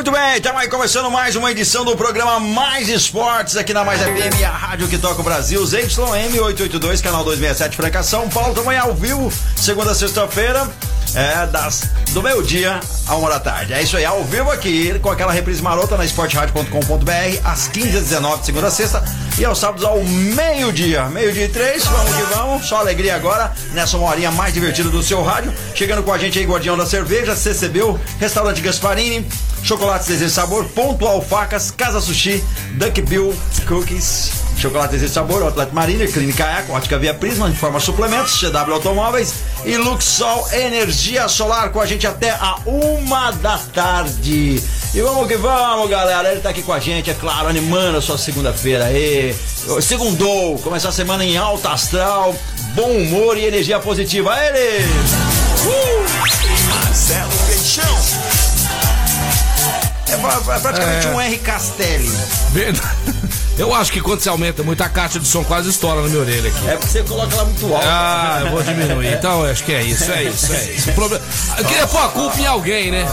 Muito bem, estamos aí começando mais uma edição do programa Mais Esportes aqui na Mais FM, a rádio que toca o Brasil, ZYM 882, canal 267 Franca São Paulo, também ao vivo, segunda sexta-feira, é, das, do meio-dia a uma da tarde. É isso aí, ao vivo aqui, com aquela reprise marota na esporteradio.com.br, às 15h19, segunda a sexta, e aos sábados ao meio-dia. Meio-dia e três, vamos que vamos, só alegria agora, nessa uma horinha mais divertida do seu rádio. Chegando com a gente aí, Guardião da Cerveja, CCBU, Restaurante Gasparini, Chocolate Desejo Sabor, Pontual Facas, Casa Sushi, Duck Bill Cookies, Chocolate Desejo Sabor, Outlet Mariner, Clínica Eco, Ótica Via Prisma, Informa Suplementos, CW Automóveis e Luxol Energia Solar com a gente até a uma da tarde. E vamos que vamos, galera. Ele tá aqui com a gente, é claro, animando a sua segunda-feira aí. Segundou, começar a semana em alta astral, bom humor e energia positiva. Ele! Marcelo Peixão. É, é praticamente um R Castelli. Verdade. Eu acho que quando você aumenta muito, a caixa de som quase estoura na minha orelha aqui. É porque você coloca ela muito alta. Ah, eu vou diminuir. Então, acho que é isso, é isso, é isso. O problema... Eu queria pôr a culpa em alguém, né?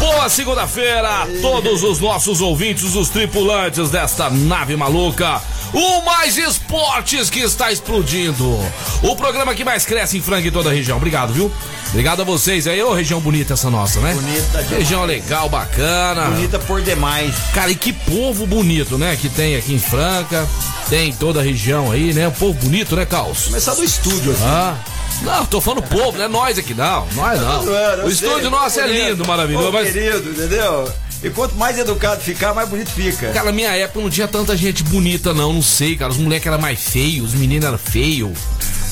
Boa segunda-feira a todos os nossos ouvintes, os tripulantes desta nave maluca. O Mais Esportes que está explodindo. O programa que mais cresce em Franca e toda a região. Obrigado, viu? Obrigado a vocês aí. Ô, região bonita essa nossa, né? Bonita demais. Região legal, bacana. Bonita por demais. Cara, e que povo bonito, né? Que tem aqui em Franca, tem em toda a região aí, né? Um povo bonito, né, Caos? Começar do estúdio aqui. Ah. Não, tô falando povo, não é nós aqui, não. Nós não. zoando, eu O sei, estúdio nosso é lindo, maravilhoso, mas. querido, entendeu? E quanto mais educado ficar, mais bonito fica. Cara, minha época não tinha tanta gente bonita, não. Não sei, cara. Os moleques eram mais feios, os meninos eram feios.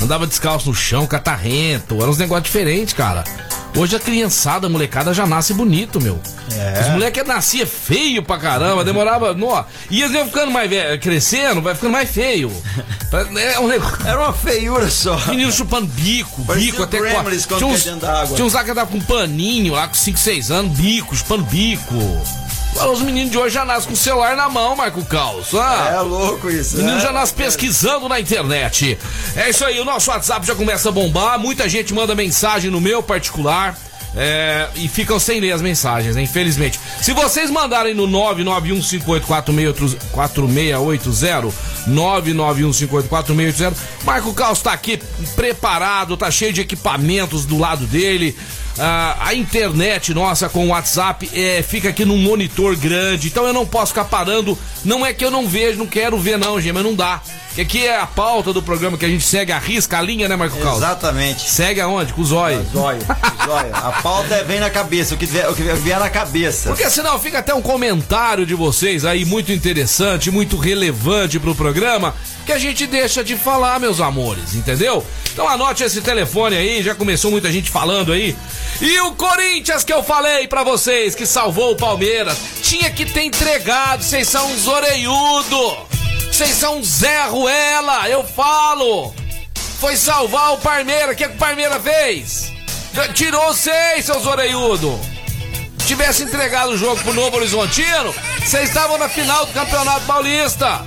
Andava descalço no chão, catarrento. Eram uns negócios diferentes, cara. Hoje a criançada, a molecada já nasce bonito, meu. É. Os moleques nascia feio pra caramba, demorava. Nó, e eles iam ficando mais velho, crescendo, vai ficando mais feio. É um negócio. Era uma feiura só. Menino chupando bico, Parecia bico até quando Tinha uns, tinha uns lá que andavam com paninho lá com 5, 6 anos, bico, chupando bico. Agora os meninos de hoje já nascem com o celular na mão, Marco Caos. Ah, É louco isso. menino né? já nasce pesquisando na internet. É isso aí, o nosso WhatsApp já começa a bombar. Muita gente manda mensagem no meu particular. é, e ficam sem ler as mensagens, né? infelizmente. Se vocês mandarem no 991584680, 991584680, Marco Caos tá aqui preparado, tá cheio de equipamentos do lado dele. Ah, a internet nossa com o WhatsApp é, fica aqui num monitor grande, então eu não posso ficar parando. Não é que eu não vejo, não quero ver, não, gente, mas não dá. Que aqui é a pauta do programa que a gente segue a risca, a linha, né, Marco Caos? Exatamente. Segue aonde? Com o zóio. Zóio, zóio. A pauta é- vem na cabeça, o que vier, o que vier na cabeça. Porque senão fica até um comentário de vocês aí muito interessante, muito relevante pro programa, que a gente deixa de falar, meus amores, entendeu? Então anote esse telefone aí, já começou muita gente falando aí. E o Corinthians que eu falei pra vocês, que salvou o Palmeiras, tinha que ter entregado, vocês são uns orelhudo. Vocês são um Zé Ruela, eu falo. Foi salvar o Palmeiras, o que, que o Palmeiras fez? Tirou seis, seus orelhudos tivesse entregado o jogo pro Novo Horizontino, vocês estavam na final do Campeonato Paulista.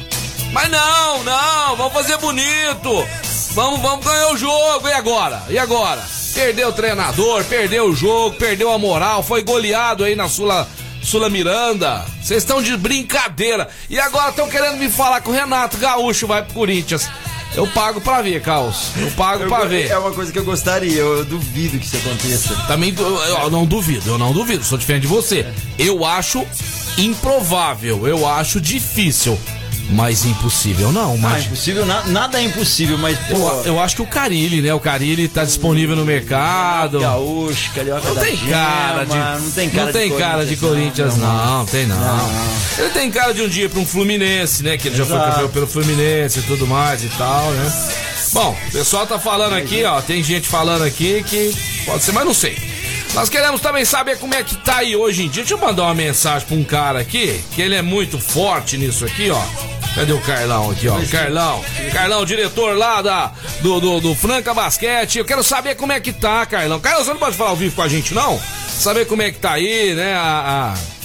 Mas não, não, vamos fazer bonito. Vamos, vamos ganhar o jogo. E agora? E agora? Perdeu o treinador, perdeu o jogo, perdeu a moral, foi goleado aí na Sula, Sula Miranda. Vocês estão de brincadeira. E agora estão querendo me falar que o Renato Gaúcho vai pro Corinthians. Eu pago pra ver, Caos. Eu pago Eu- pra ver. É uma coisa que eu gostaria, eu duvido que isso aconteça. Também du- eu não duvido, eu não duvido, sou diferente de você. Eu acho improvável, eu acho difícil, mas impossível não, Ah, mas impossível, na- nada é impossível, mas pô, eu, eu acho que o Carilli, né? O Carilli tá disponível no mercado. Gaúcho, Carioca Não tem Gema, cara de não tem cara, não tem de, cara de Corinthians, não, tem não. Ele tem cara de um dia para um Fluminense, né? Que ele já foi Exato. campeão pelo Fluminense e tudo mais e tal, né? Bom, o pessoal tá falando aqui, ó, tem gente falando aqui que pode ser, mas não sei. Nós queremos também saber como é que tá aí hoje em dia. Deixa eu mandar uma mensagem pra um cara aqui, que ele é muito forte nisso aqui, ó. Cadê o Carlão aqui, ó? Carlão. Carlão, diretor lá da, do, do, do, Franca Basquete. Eu quero saber como é que tá, Carlão. Carlão, você não pode falar ao vivo com a gente, não? Saber como é que tá aí, né? A, a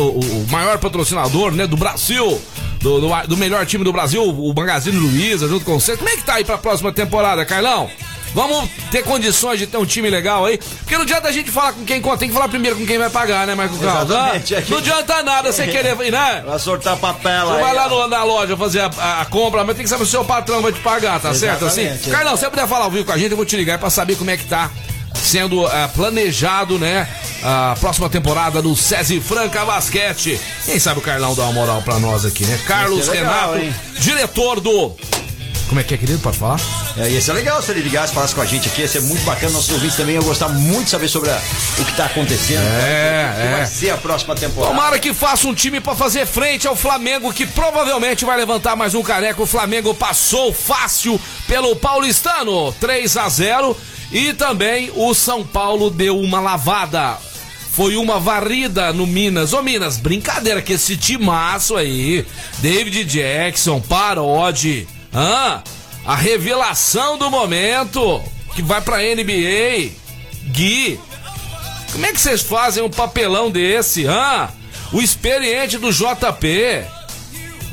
o, o, maior patrocinador, né, do Brasil. Do, do, do, melhor time do Brasil, o Magazine Luiza, junto com você. Como é que tá aí pra próxima temporada, Carlão? Vamos ter condições de ter um time legal aí. Porque não adianta a gente falar com quem conta, tem que falar primeiro com quem vai pagar, né, Marco Carlos? Ah, não adianta nada você querer, né? Vai sortar papel Você vai lá no, na loja fazer a, a, compra, mas tem que saber se o seu patrão vai te pagar, tá Exatamente, certo assim? Carlão, se você puder falar ao vivo com a gente, eu vou te ligar pra saber como é que tá sendo uh, planejado, né? A próxima temporada do SESI Franca Basquete. Quem sabe o Carlão dá uma moral pra nós aqui, né? Carlos legal, Renato, hein? diretor do como é que é, querido? Pode falar? É, ia ser legal se ele ligasse, falasse com a gente aqui. Ia ser muito bacana. Nossos ouvintes também iam gostar muito de saber sobre a, o que está acontecendo. É, que é. vai ser a próxima temporada. Tomara que faça um time para fazer frente ao Flamengo, que provavelmente vai levantar mais um careco. O Flamengo passou fácil pelo Paulistano, 3 a 0 E também o São Paulo deu uma lavada foi uma varrida no Minas. Ô Minas, brincadeira que esse timaço aí, David Jackson, Parode, ah, a revelação do momento que vai pra NBA. Gui, como é que vocês fazem um papelão desse? Ah, o experiente do JP.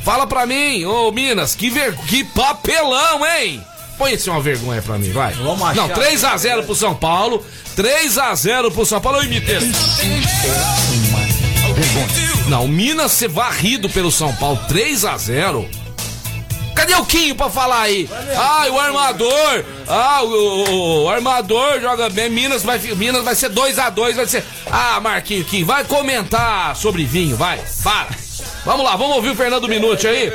Fala pra mim, ô Minas, que, ver... que papelão, hein? Põe isso uma vergonha pra mim, vai. Vamos. Não, 3x0 pro São Paulo. 3x0 pro São Paulo. Oi, Miteiro. Não, Minas ser varrido pelo São Paulo. 3x0. Cadê o Quinho pra falar aí? Ah, o armador. Ah, o, o, o, armador joga bem. Minas vai, Minas vai ser 2x2. Vai ser. Ah, Marquinho Quinho, vai comentar sobre vinho, vai. Para. Vamos lá, vamos ouvir o Fernando Minuti aí.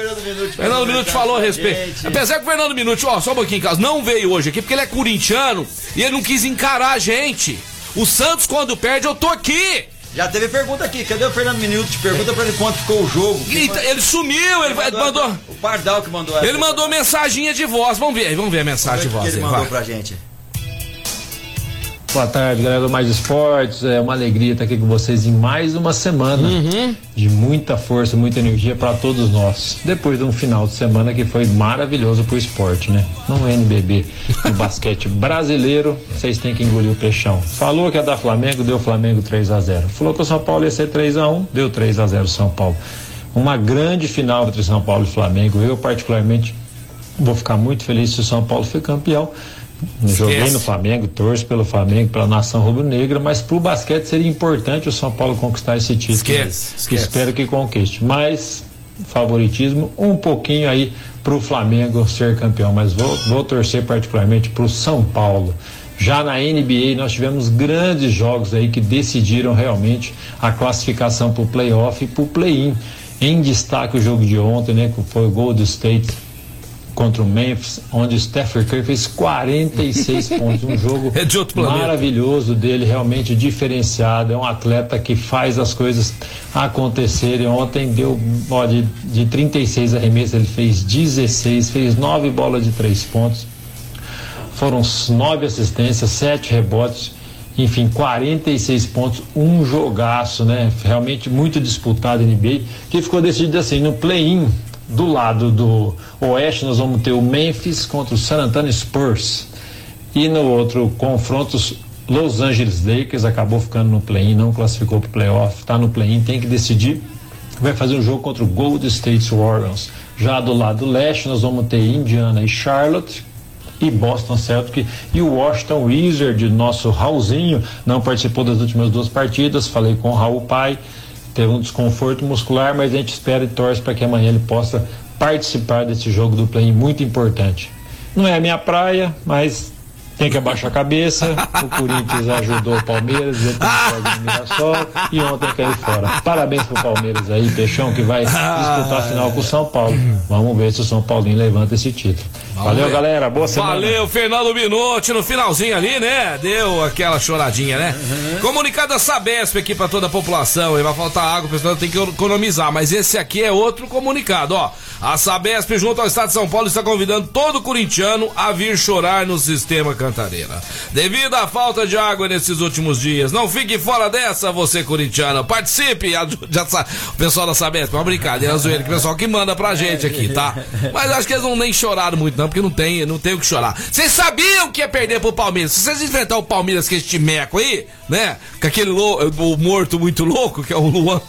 Fernando Minuti falou a respeito. Apesar que o Fernando Minuti, ó, só um pouquinho, Carlos, não veio hoje aqui porque ele é corintiano e ele não quis encarar a gente. O Santos, quando perde, eu tô aqui. Já teve pergunta aqui, cadê o Fernando Minuto? Pergunta pra ele quanto ficou o jogo. Ele, ele sumiu, ele mandou. mandou o Pardal que mandou essa. Ele mandou mensaginha de voz. Vamos ver, vamos ver a mensagem de voz. Que ele mandou vai. pra gente. Boa tarde, galera do Mais Esportes. É uma alegria estar aqui com vocês em mais uma semana uhum. de muita força, muita energia para todos nós. Depois de um final de semana que foi maravilhoso pro esporte, né? No NBB, no basquete brasileiro, vocês têm que engolir o peixão. Falou que ia dar Flamengo, deu Flamengo 3 a 0 Falou que o São Paulo ia ser 3 a 1 deu 3 a 0 São Paulo. Uma grande final entre São Paulo e Flamengo. Eu, particularmente, vou ficar muito feliz se o São Paulo for campeão Joguei no Flamengo, torço pelo Flamengo, pela nação rubro-negra, mas para o basquete seria importante o São Paulo conquistar esse título. Esquece, esquece. Espero que conquiste. Mas favoritismo um pouquinho aí para o Flamengo ser campeão, mas vou, vou torcer particularmente para o São Paulo. Já na NBA nós tivemos grandes jogos aí que decidiram realmente a classificação para o playoff e para o play-in. Em destaque o jogo de ontem, né, que foi o Gold State contra o Memphis, onde o Stephen Curry fez 46 pontos. Um jogo é maravilhoso dele, realmente diferenciado. É um atleta que faz as coisas acontecerem. Ontem deu ó, de, de 36 arremessos, ele fez 16, fez 9 bolas de 3 pontos. Foram 9 assistências, 7 rebotes enfim, 46 pontos, um jogaço, né? Realmente muito disputado NBA, que ficou decidido assim, no play-in, do lado do oeste, nós vamos ter o Memphis contra o San Antonio Spurs. E no outro confronto, Los Angeles Lakers acabou ficando no play-in, não classificou para o playoff, está no play-in, tem que decidir. Vai fazer um jogo contra o Gold State Warriors. Já do lado leste, nós vamos ter Indiana e Charlotte, e Boston Celtics e o Washington Wizard, nosso Raulzinho, não participou das últimas duas partidas. Falei com o Raul Pai, teve um desconforto muscular, mas a gente espera e torce para que amanhã ele possa participar desse jogo do play muito importante. Não é a minha praia, mas tem que abaixar a cabeça. O Corinthians ajudou o Palmeiras, tenho Mirassol e ontem caiu fora. Parabéns pro Palmeiras aí, Peixão, que vai disputar a final com o São Paulo. Vamos ver se o São Paulinho levanta esse título. Valeu, galera. Boa semana. Valeu, Fernando Minuti, no finalzinho ali, né? Deu aquela choradinha, né? Uhum. Comunicado da Sabesp aqui para toda a população. E vai faltar água, o pessoal tem que economizar. Mas esse aqui é outro comunicado, ó. A Sabesp, junto ao Estado de São Paulo, está convidando todo corintiano a vir chorar no sistema Cantareira. Devido à falta de água nesses últimos dias, não fique fora dessa, você corintiano. Participe, já sabe, o pessoal da Sabesp, uma brincadeira, zoeira, que o pessoal que manda pra gente aqui, tá? Mas acho que eles não nem choraram muito não, porque não tem, não tem o que chorar. Vocês sabiam que ia perder pro Palmeiras? Se vocês enfrentar o Palmeiras com este meco aí, né? Com aquele o morto muito louco, que é o Luan.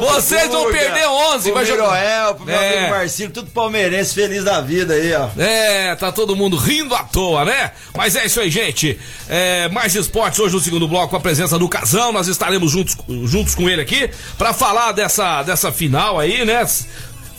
Vocês vão perder 11, vai jogar. Miroel, pro meu é. amigo Marcinho, tudo palmeirense, feliz da vida aí, ó. É, tá todo mundo rindo à toa, né? Mas é isso aí, gente. É, mais esportes hoje no segundo bloco com a presença do Casão. Nós estaremos juntos, juntos com ele aqui para falar dessa, dessa final aí, né?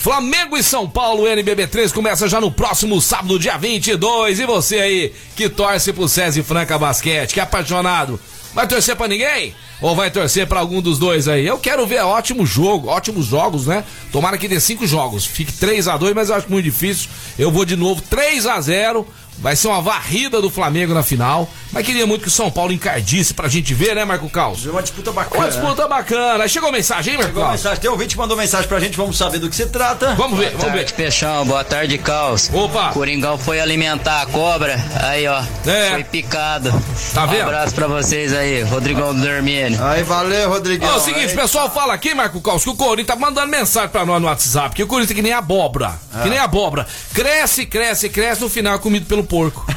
Flamengo e São Paulo, NBB3 começa já no próximo sábado, dia 22. E você aí que torce pro César Franca Basquete, que é apaixonado, vai torcer pra ninguém? Ou vai torcer para algum dos dois aí? Eu quero ver ótimo jogo, ótimos jogos, né? Tomara que dê cinco jogos. Fique 3 a 2 mas eu acho muito difícil. Eu vou de novo 3 a 0 Vai ser uma varrida do Flamengo na final. Mas queria muito que o São Paulo encardisse pra gente ver, né, Marco Caos? Uma disputa bacana. Uma disputa bacana. Chegou mensagem, hein, Marco Chegou mensagem. Tem ouvinte que mandou mensagem pra gente, vamos saber do que se trata. Vamos ver, boa vamos tarde, ver. Peixão, boa tarde, Caos. Opa. Coringão foi alimentar a cobra. Aí, ó. É. Foi picado. Tá vendo? Um abraço pra vocês aí, Rodrigão do Dormiene. Aí, valeu, Rodrigão. É o seguinte, o pessoal fala aqui, Marco Caos, que o Corinthians tá mandando mensagem pra nós no WhatsApp, que o Corinthians é que nem abóbora. Ah. Que nem abóbora. Cresce, cresce, cresce, no final é comido pelo porco.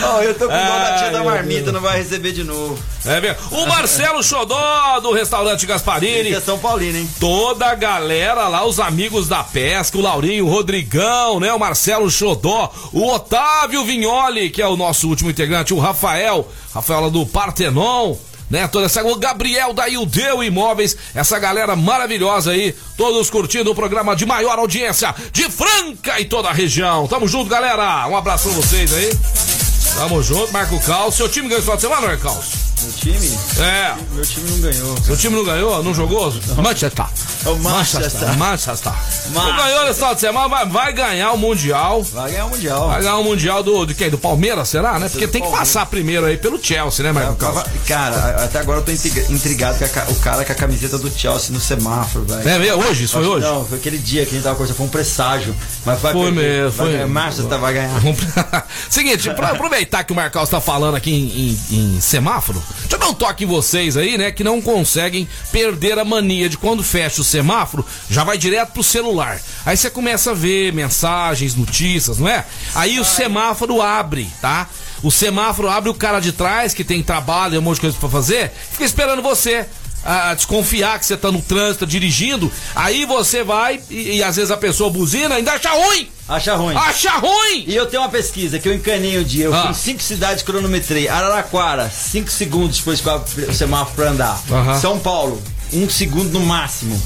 oh, eu tô com dó da tia da marmita, não vai receber de novo. É mesmo. O Marcelo Xodó, do restaurante Gasparini. é São Paulino, hein? Toda a galera lá, os amigos da pesca, o Laurinho, o Rodrigão, né? O Marcelo Xodó, o Otávio Vignoli, que é o nosso último integrante, o Rafael, Rafael lá do Partenon né? Toda essa, o Gabriel da Ildeu Imóveis, essa galera maravilhosa aí, todos curtindo o programa de maior audiência de Franca e toda a região. Tamo junto, galera. Um abraço pra vocês aí. Tamo junto, Marco Cal. Seu time ganhou esse final de semana, Marco Cal? Meu time? É. Meu time não ganhou. Seu time não ganhou? Não jogou? Manchester. É o Manchester. Manchester. Não ganhou nesse final de semana, mas vai ganhar o Mundial. Vai ganhar o Mundial. Vai ganhar o Mundial do, de quem? Do Palmeiras, será, né? Porque tem que passar primeiro aí pelo Chelsea, né, Marco Cal? Cara, até agora eu tô intrigado com o cara com a camiseta do Chelsea no semáforo, velho. É mesmo? Hoje? Isso foi hoje? Não, foi aquele dia que a gente tava conversando, foi um presságio. Mas vai foi mesmo, foi. Manchester vai ganhar. Seguinte, pra aproveitar que o Marcos está falando aqui em, em, em semáforo, deixa eu dar um toque em vocês aí, né, que não conseguem perder a mania de quando fecha o semáforo, já vai direto pro celular. Aí você começa a ver mensagens, notícias, não é? Aí o semáforo abre, tá? O semáforo abre o cara de trás, que tem trabalho e um monte de coisa pra fazer, fica esperando você a desconfiar que você tá no trânsito, dirigindo, aí você vai e, e, às vezes a pessoa buzina ainda acha ruim. Acha ruim. Acha ruim! E eu tenho uma pesquisa que eu encanei o dia. Eu ah. fui em cinco cidades cronometrei. Araraquara, cinco segundos depois que o semáforo pra andar. São Paulo, um segundo no máximo.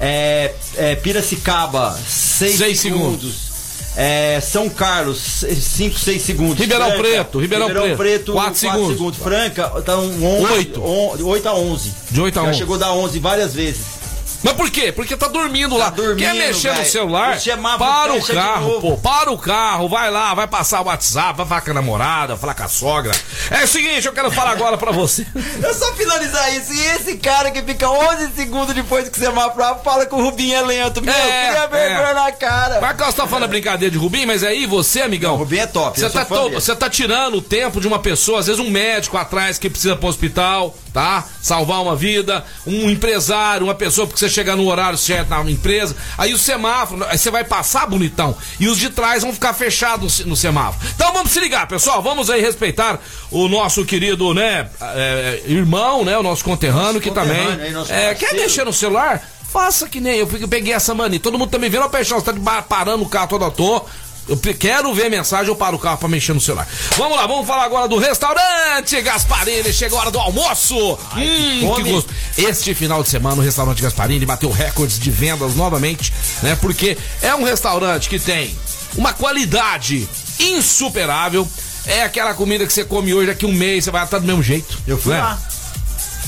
É, é, Piracicaba, seis, seis segundos. segundos. É, São Carlos, 5, 6 segundos. Ribeirão Franca, Preto, Ribeirão, Ribeirão Preto, 4 segundos. segundos. Franca, tá um 8. 8 a 11. De 8 a 11. Já chegou a dar 11 várias vezes. Mas por quê? Porque tá dormindo tá lá. Dormindo, Quer mexer véio. no celular? Para o carro, pô. Para o carro, vai lá, vai passar o WhatsApp, vai falar com a namorada, falar com a sogra. É o seguinte, eu quero falar agora pra você. É só finalizar isso. E esse cara que fica 11 segundos depois que você semáforo fala que o Rubinho é lento. Meu, é, cria vergonha é. na cara. Marcos tá falando brincadeira de Rubinho, mas aí você, amigão. Não, Rubinho é top. Você tá, to, tá tirando o tempo de uma pessoa, às vezes um médico atrás que precisa pro hospital, tá? Salvar uma vida, um empresário, uma pessoa porque você chegar no horário certo na empresa. Aí o semáforo, aí você vai passar bonitão. E os de trás vão ficar fechados no semáforo. Então vamos se ligar, pessoal. Vamos aí respeitar o nosso querido, né, é, irmão, né? O nosso conterrâneo, nosso que conterrâneo, também. Aí, é, quer mexer no celular? Faça que nem eu, eu peguei essa mania. Todo mundo também vendo a peixão, você tá parando o carro todo à toa. Eu quero ver a mensagem, eu paro o carro pra mexer no celular. Vamos lá, vamos falar agora do restaurante Gasparini. Chegou a hora do almoço. Ai, hum, que, que gosto. Este final de semana, o restaurante Gasparini bateu recordes de vendas novamente, né? Porque é um restaurante que tem uma qualidade insuperável. É aquela comida que você come hoje, daqui um mês você vai estar do mesmo jeito. Eu fui né? lá.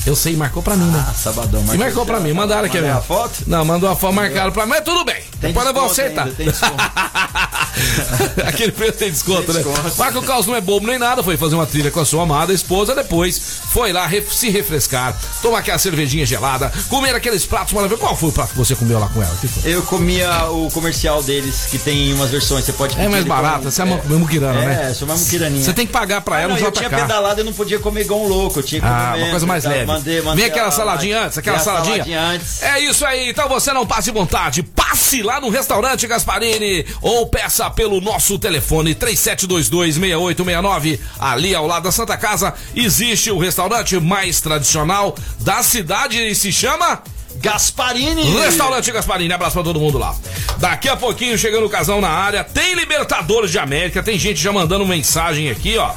Eu sei, marcou pra mim, né? Ah, sabadão. E marcou pra mim, mandaram aqui mesmo. a foto? Não, mandou a foto, marcaram pra mim, mas tudo bem. Tem Depois eu vou desconto acertar. ainda, tem desconto. Aquele preço tem desconto, né? Marco Caos não é bobo nem nada, foi fazer uma trilha com a sua amada esposa, depois foi lá ref- se refrescar, tomar aquela cervejinha gelada, comer aqueles pratos maravilhosos. Qual foi o prato que você comeu lá com ela? Eu comia o comercial deles, que tem umas versões, você pode É mais como- você é uma muquirana, né? É, sou uma muquiraninha. Você tem que pagar pra Ah, ela não, no eu tinha pedalado e não podia comer igual um louco. Eu tinha que Ah, comer uma menos, coisa mais leve. Mandei, mandei Vem aquela saladinha antes, aquela saladinha. saladinha antes. É isso aí, então você não passe vontade. Passe lá no restaurante Gasparini ou peça pelo nosso telefone 37226869. Ali ao lado da Santa Casa existe o restaurante mais tradicional da cidade e se chama Gasparini! Restaurante Gasparini, abraço pra todo mundo lá. Daqui a pouquinho, chegando o casal na área, tem Libertadores de América, tem gente já mandando mensagem aqui, ó.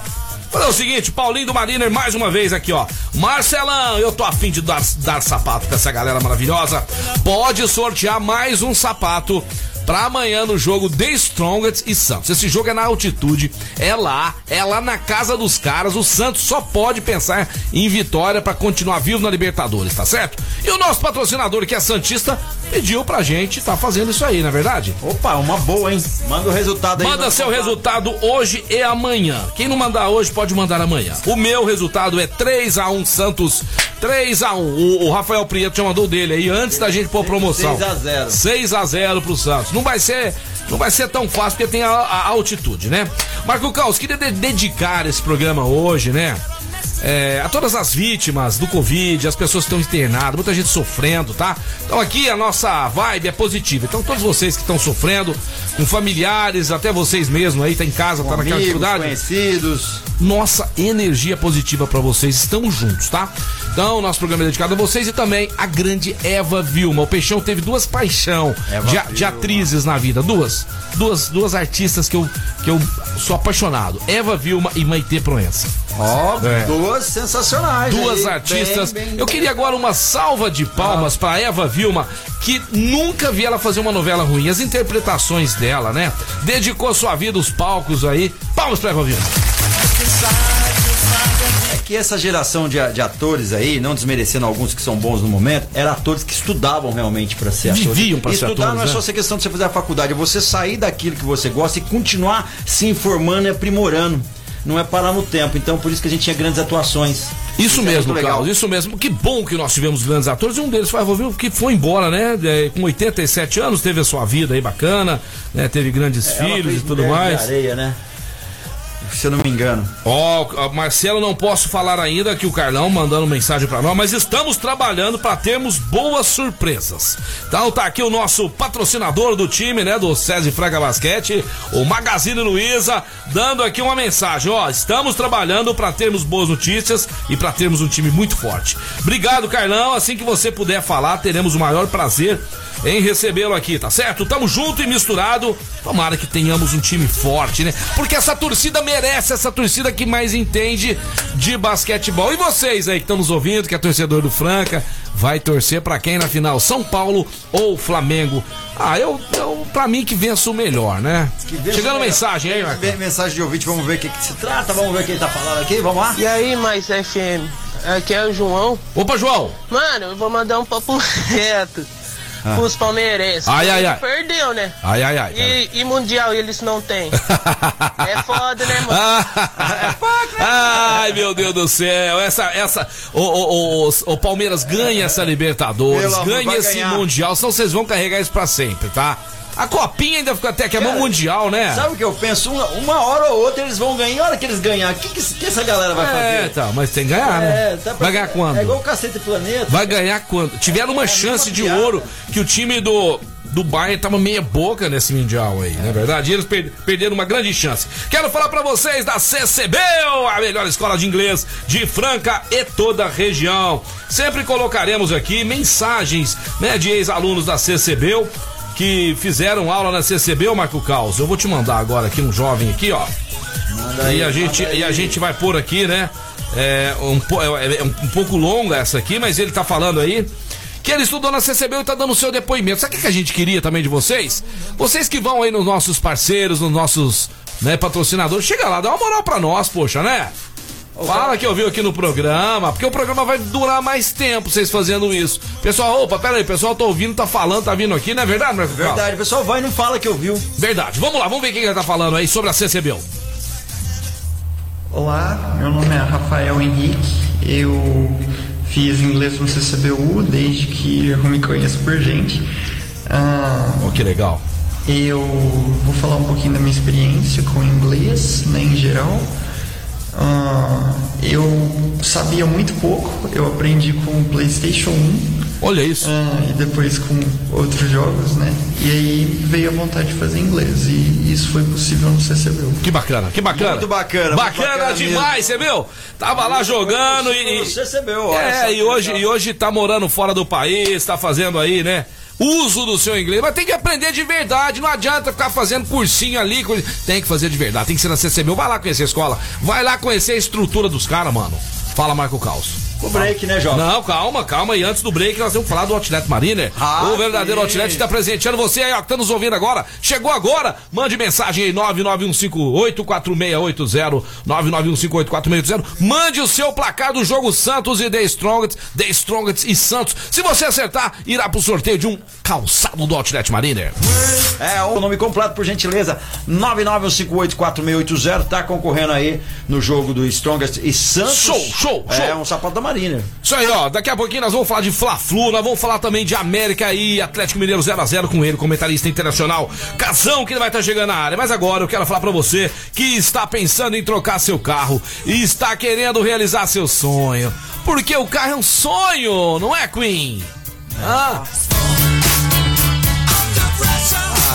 Fazer o seguinte, Paulinho do Mariner mais uma vez aqui, ó. Marcelão, eu tô afim de dar, dar sapato pra essa galera maravilhosa. Pode sortear mais um sapato pra amanhã no jogo The Strongest e Santos. Esse jogo é na altitude, é lá, é lá na casa dos caras. O Santos só pode pensar em vitória pra continuar vivo na Libertadores, tá certo? E o nosso patrocinador, que é Santista, pediu pra gente tá fazendo isso aí, na é verdade? Opa, uma boa, hein? Manda o resultado aí. Manda seu contar. resultado hoje e amanhã. Quem não mandar hoje pode mandar amanhã. O meu resultado é 3 a 1 Santos. 3 a 1 O, o Rafael Prieto já mandou dele aí antes da gente pôr promoção. 6 a 0. 6 a 0 pro Santos. Não vai ser, não vai ser tão fácil porque tem a, a altitude, né? Marco Caos, queria de- dedicar esse programa hoje, né? é, a todas as vítimas do Covid, as pessoas que estão internadas, muita gente sofrendo, tá? Então aqui a nossa vibe é positiva. Então todos vocês que estão sofrendo, com familiares, até vocês mesmos aí, tá em casa, tá naquela Amigos, dificuldade conhecidos. nossa energia positiva pra vocês. Estamos juntos, tá? Então, nosso programa é dedicado a vocês e também a grande Eva Vilma. O Peixão teve duas paixão de, de atrizes na vida. Duas. Duas, duas artistas que eu, que eu sou apaixonado. Eva Vilma e Maitê Proença. Ó, É. duas sensacionais. Duas aí, artistas. bem, bem- Eu queria agora uma salva de palmas pra Eva Vilma, que nunca vi ela fazer uma novela ruim. As interpretações dela, né? Dedicou sua vida aos palcos aí. Palmas pra Eva Vilma. É que essa geração de, de atores aí, não desmerecendo alguns que são bons no momento, eram atores que estudavam realmente pra ser atores. Viviam pra E ser Estudar atores, não é né? só essa questão de você fazer a faculdade, é você sair daquilo que você gosta e continuar se informando e aprimorando. Não é parar no tempo. Então, por isso que a gente tinha grandes atuações. Isso é mesmo, legal. Carlos, isso mesmo. Que bom que nós tivemos grandes atores. E um deles foi a Vovil, que foi embora, né? É, com 87 anos, teve a sua vida aí bacana, né? Teve grandes Ela filhos e tudo Mulher de mais. areia, né? Se eu não me engano. Ó, a Marcelo, não posso falar ainda que o Carlão mandando mensagem pra nós, mas estamos trabalhando pra termos boas surpresas. Então tá aqui o nosso patrocinador do time, né, do César Fraga Basquete, o Magazine Luiza, dando aqui uma mensagem, ó, estamos trabalhando pra termos boas notícias e pra termos um time muito forte. Obrigado, Carlão, assim que você puder falar, teremos o maior prazer em recebê-lo aqui, tá certo? Tamo junto e misturado. Tomara que tenhamos um time forte, né? Porque essa torcida merece, essa torcida que mais entende de basquetebol. E vocês aí que estão nos ouvindo, que é torcedor do Franca, vai torcer pra quem na final? São Paulo ou Flamengo? Ah, eu, eu pra mim que vença o melhor, né? Chegando melhor. mensagem aí, Marcos. Mensagem de ouvinte, vamos ver o que, que se trata, vamos ver quem tá falando aqui, vamos lá? E aí, mais FM? Aqui é o João. Opa, João! Mano, eu vou mandar um papo reto pros palmeirenses. Ai, ai, ai. Perdeu, né? Ai, ai, ai. E, e Mundial eles não têm. é foda, né, mano? Ai, meu Deus do céu. Essa, essa. O, o, o, o Palmeiras ganha essa Libertadores, Pelo ganha esse ganhar. Mundial, senão vocês vão carregar isso pra sempre, tá? A copinha ainda fica até que é mão Cara, mundial, né? Sabe o que eu penso? Uma, uma hora ou outra eles vão ganhar. E a hora que eles ganhar, o que, que, que essa galera vai É, fazer? então, mas tem que ganhar, né? tá Vai ganhar quando? É igual o Cacete Planeta. Vai ganhar quando? Tiveram uma É chance de piada. ouro que o time do. Do Bayern tava meia boca nesse Mundial aí, não é verdade? E eles per- perderam uma grande chance. Quero falar pra vocês da CCB, a melhor escola de inglês de Franca e toda a região. Sempre colocaremos aqui mensagens né, de ex-alunos da CCB que fizeram aula na CCB, Marco Caos. Eu vou te mandar agora aqui um jovem aqui, ó. Manda E a gente, aí. e a gente vai pôr aqui, né? É um, po- é- é um pouco longa essa aqui, mas ele tá falando aí que ele estudou na CCB e tá dando o seu depoimento. Sabe o que que a gente queria também de vocês? Vocês que vão aí nos nossos parceiros, nos nossos né, patrocinadores, chega lá, dá uma moral pra nós, poxa, né? Fala que ouviu aqui no programa, porque o programa vai durar mais tempo vocês fazendo isso. Pessoal, opa, pera aí, pessoal tá ouvindo, tá falando, tá vindo aqui, não é verdade, Marco Verdade, o pessoal vai e não fala que ouviu. Verdade. Vamos lá, vamos ver quem ele tá falando aí sobre a CCBU. Olá, meu nome é Rafael Henrique, eu fiz inglês no CCBU desde que eu me conheço por gente. Ah, oh, que legal. Eu vou falar um pouquinho da minha experiência com inglês, né, em geral. Uh, eu sabia muito pouco, eu aprendi com o PlayStation 1. Olha isso. Uh, e depois com outros jogos, né? E aí veio a vontade de fazer inglês. E isso foi possível no CCBU. Que bacana, que bacana. Muito bacana. Bacana, muito bacana demais, você viu? Tava lá jogando e. CCBU, É, e hoje, e hoje tá morando fora do país, tá fazendo aí, né? Uso do seu inglês, mas tem que aprender de verdade. Não adianta ficar fazendo cursinho ali. Tem que fazer de verdade, tem que ser na CCB. Vai lá conhecer a escola, vai lá conhecer a estrutura dos caras, mano. Fala, Marco Caos. O break, né, Jovem? Não, calma, calma. E antes do break, nós vamos falar do Outlet Mariner. Ah, o verdadeiro sim. Outlet está presenteando você aí, ó, que tá nos ouvindo agora. Chegou agora, mande mensagem aí, 991584680, 991584680. Mande o seu placar do jogo Santos e The Strongest, The Strongest e Santos. Se você acertar, irá pro sorteio de um calçado do Outlet Mariner. É, o nome completo, por gentileza, 991584680, tá concorrendo aí no jogo do Strongest e Santos. Show, show, show. É um sapato da Marina. Isso aí, ó. Daqui a pouquinho nós vamos falar de Fla-Flu, nós vamos falar também de América e Atlético Mineiro 0x0 com ele, comentarista internacional. Casão, que ele vai estar tá chegando na área. Mas agora eu quero falar para você que está pensando em trocar seu carro e está querendo realizar seu sonho. Porque o carro é um sonho, não é, Queen? Ah.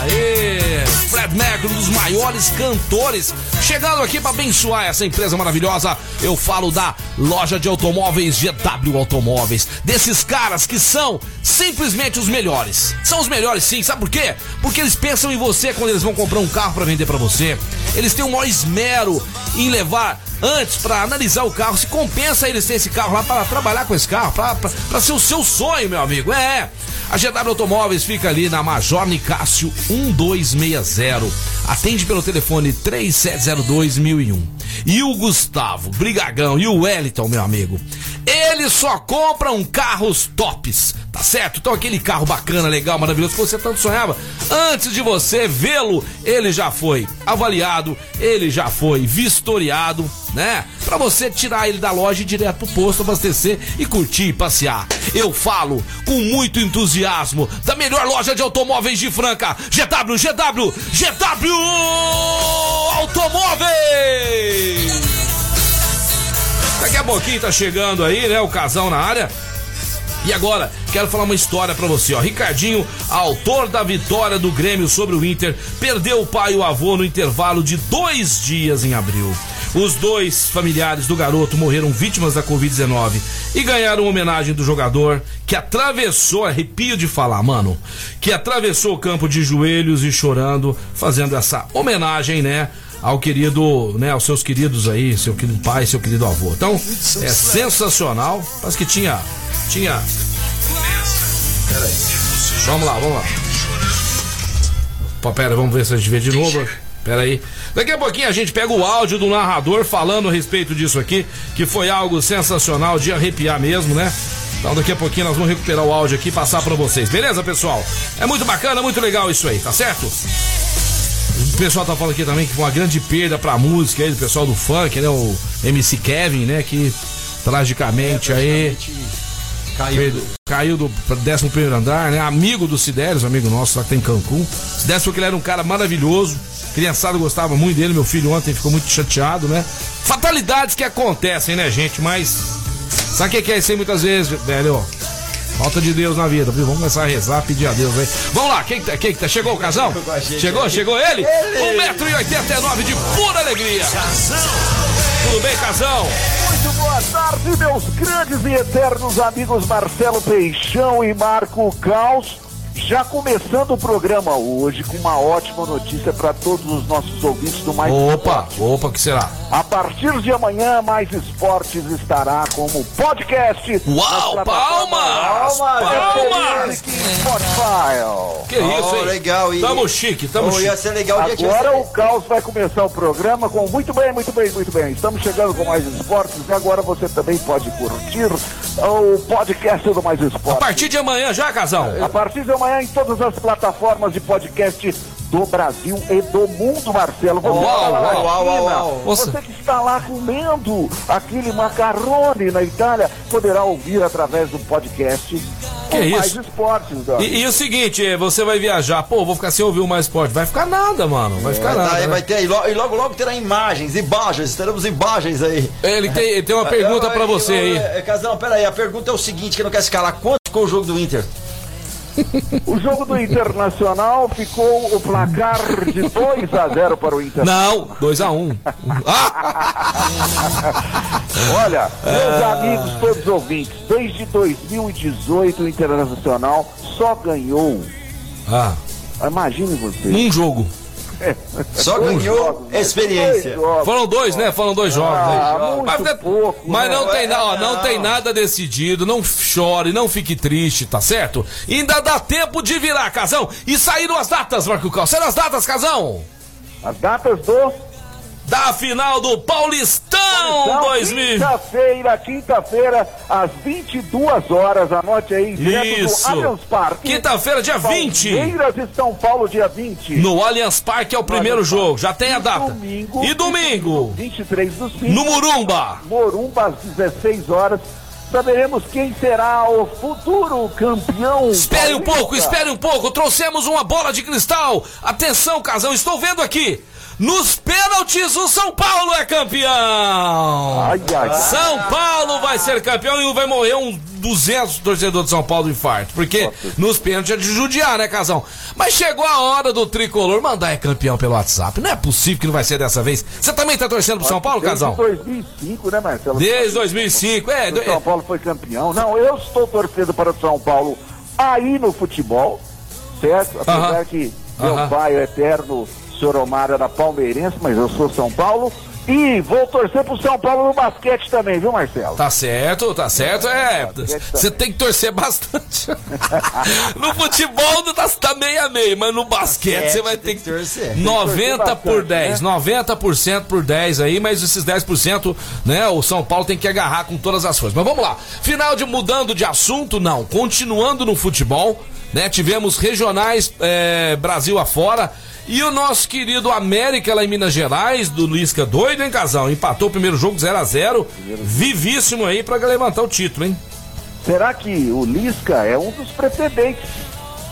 Aê! Fred Mercury, um dos maiores cantores, chegando aqui para abençoar essa empresa maravilhosa. Eu falo da loja de automóveis GW Automóveis. Desses caras que são simplesmente os melhores. São os melhores sim, sabe por quê? Porque eles pensam em você quando eles vão comprar um carro para vender para você. Eles têm um maior esmero em levar antes para analisar o carro se compensa eles ter esse carro lá para trabalhar com esse carro, para ser o seu sonho, meu amigo. É. A GW Automóveis fica ali na Major Nicásio 1260. Atende pelo telefone 3702 1001. E o Gustavo, Brigagão e o Wellington, meu amigo, eles só compram carros tops, tá certo? Então aquele carro bacana, legal, maravilhoso que você tanto sonhava, antes de você vê-lo, ele já foi avaliado, ele já foi vistoriado, né? Para você tirar ele da loja e ir direto pro posto, abastecer e curtir e passear. Eu falo com muito entusiasmo da melhor loja de automóveis de Franca, GW, GW, GW Automóveis! Daqui a pouquinho tá chegando aí, né? O casal na área. E agora, quero falar uma história para você, ó. Ricardinho, autor da vitória do Grêmio sobre o Inter, perdeu o pai e o avô no intervalo de dois dias em abril. Os dois familiares do garoto morreram vítimas da Covid-19 e ganharam homenagem do jogador que atravessou, arrepio de falar, mano, que atravessou o campo de joelhos e chorando, fazendo essa homenagem, né? Ao querido, né, aos seus queridos aí, seu querido pai, seu querido avô. Então, é sensacional. Parece que tinha. Tinha. Pera aí. Vamos lá, vamos lá. Pô, pera, vamos ver se a gente vê de novo. Pera aí. Daqui a pouquinho a gente pega o áudio do narrador falando a respeito disso aqui, que foi algo sensacional, de arrepiar mesmo, né? Então daqui a pouquinho nós vamos recuperar o áudio aqui e passar para vocês. Beleza, pessoal? É muito bacana, muito legal isso aí, tá certo? O pessoal tá falando aqui também que foi uma grande perda pra música aí, do pessoal do funk, né? O MC Kevin, né? Que tragicamente é, aí. Caiu, do... caiu do 11 primeiro andar, né? Amigo do Sidérios, amigo nosso lá que tem Cancún. Sidérios foi que ele era um cara maravilhoso. Criançado gostava muito dele, meu filho ontem ficou muito chateado, né? Fatalidades que acontecem, né, gente? Mas. Sabe o que é isso aí muitas vezes, velho? Falta de Deus na vida, viu? Vamos começar a rezar, pedir a Deus aí. Vamos lá, quem que tá? Quem que tá? Chegou o casal? Chegou? Chegou ele? 1,89m de pura alegria. Tudo bem, casal? Muito boa tarde, meus grandes e eternos amigos Marcelo Peixão e Marco Caos. Já começando o programa hoje com uma ótima notícia para todos os nossos ouvintes do Mais Opa, Esportes. opa, que será? A partir de amanhã, Mais Esportes estará como podcast. Uau, palmas! Palmas! Palmas! Spotify. Que isso, hein? Legal. E... Tamo chique, tamo oh, chique. Ia ser legal Agora o Caos vai começar o programa com muito bem, muito bem, muito bem. Estamos chegando com Mais Esportes e agora você também pode curtir o podcast do Mais Esportes. A partir de amanhã já, Casal? A partir de amanhã em todas as plataformas de podcast do Brasil e do mundo, Marcelo. Você, uau, uau, uau, uau, você que está lá comendo aquele macarrone na Itália, poderá ouvir através do podcast que é mais esportes. E, e, o seguinte, você vai viajar, pô, vou ficar sem ouvir o mais esporte. Vai ficar nada, mano. Vai ficar é, nada. Aí né? vai ter, e logo, e logo, logo terá imagens, imagens, teremos imagens aí. Ele tem, ele tem uma pergunta para você aí. É, Casão, pera aí, a pergunta é o seguinte, que não quer escalar. Quanto ficou o jogo do Inter? O jogo do Internacional ficou o placar de 2 a 0 para o Internacional. Não, 2 a 1. Um. Olha, meus amigos, todos ouvintes, desde 2018 o Internacional só ganhou. Ah. Imagine você. Um jogo. Só ganhou jogos, experiência. Dois Foram dois, né? Foram dois jogos. Ah, mas, pouco, mas né? não, tem, ó, não tem nada decidido. Não chore, não fique triste, tá certo? Ainda dá tempo de virar, Casão. E saíram as datas, Marco Cal. Saíram as datas, Casão? As datas do da final do Paulistão, Paulistão 2000. Quinta-feira, quinta-feira, às 22 horas. Anote aí, direto Isso. do Allianz Parque. Quinta-feira, dia 20. Palmeiras e São Paulo, dia 20. No Allianz Parque é o primeiro jogo, já tem a data. Domingo, e domingo? 23 do 5. No Murumba. Morumba, às 16 horas saberemos quem será o futuro campeão. Espere um pouco, espere um pouco. Trouxemos uma bola de cristal. Atenção, casal, estou vendo aqui. Nos pênaltis, o São Paulo é campeão! Ai, ai, São Paulo vai ser campeão e vai morrer uns 200 torcedores de São Paulo infarto. Porque nos pênaltis é de judiar, né, Casão? Mas chegou a hora do tricolor mandar é campeão pelo WhatsApp. Não é possível que não vai ser dessa vez. Você também tá torcendo pro São Paulo, Casão? Desde 2005, né, Marcelo? Desde 2005, é. O São Paulo foi campeão. Não, eu estou torcendo para o São Paulo aí no futebol, certo? Apesar uh -huh. que meu uh -huh. pai, o eterno senhor Omar era palmeirense, mas eu sou São Paulo. E vou torcer pro São Paulo no basquete também, viu, Marcelo? Tá certo, tá certo. É, você tem que torcer bastante. no futebol tá, tá meio a meio, mas no basquete você vai ter que, torcer. 90 por 10, né? 90% por 10 aí, mas esses 10%, né, o São Paulo tem que agarrar com todas as forças. Mas vamos lá. Final de mudando de assunto, não. Continuando no futebol, né? Tivemos regionais é, Brasil afora. E o nosso querido América lá em Minas Gerais, do Lisca doido, hein, casal? Empatou o primeiro jogo 0 a 0 Vivíssimo aí para levantar o título, hein? Será que o Lisca é um dos pretendentes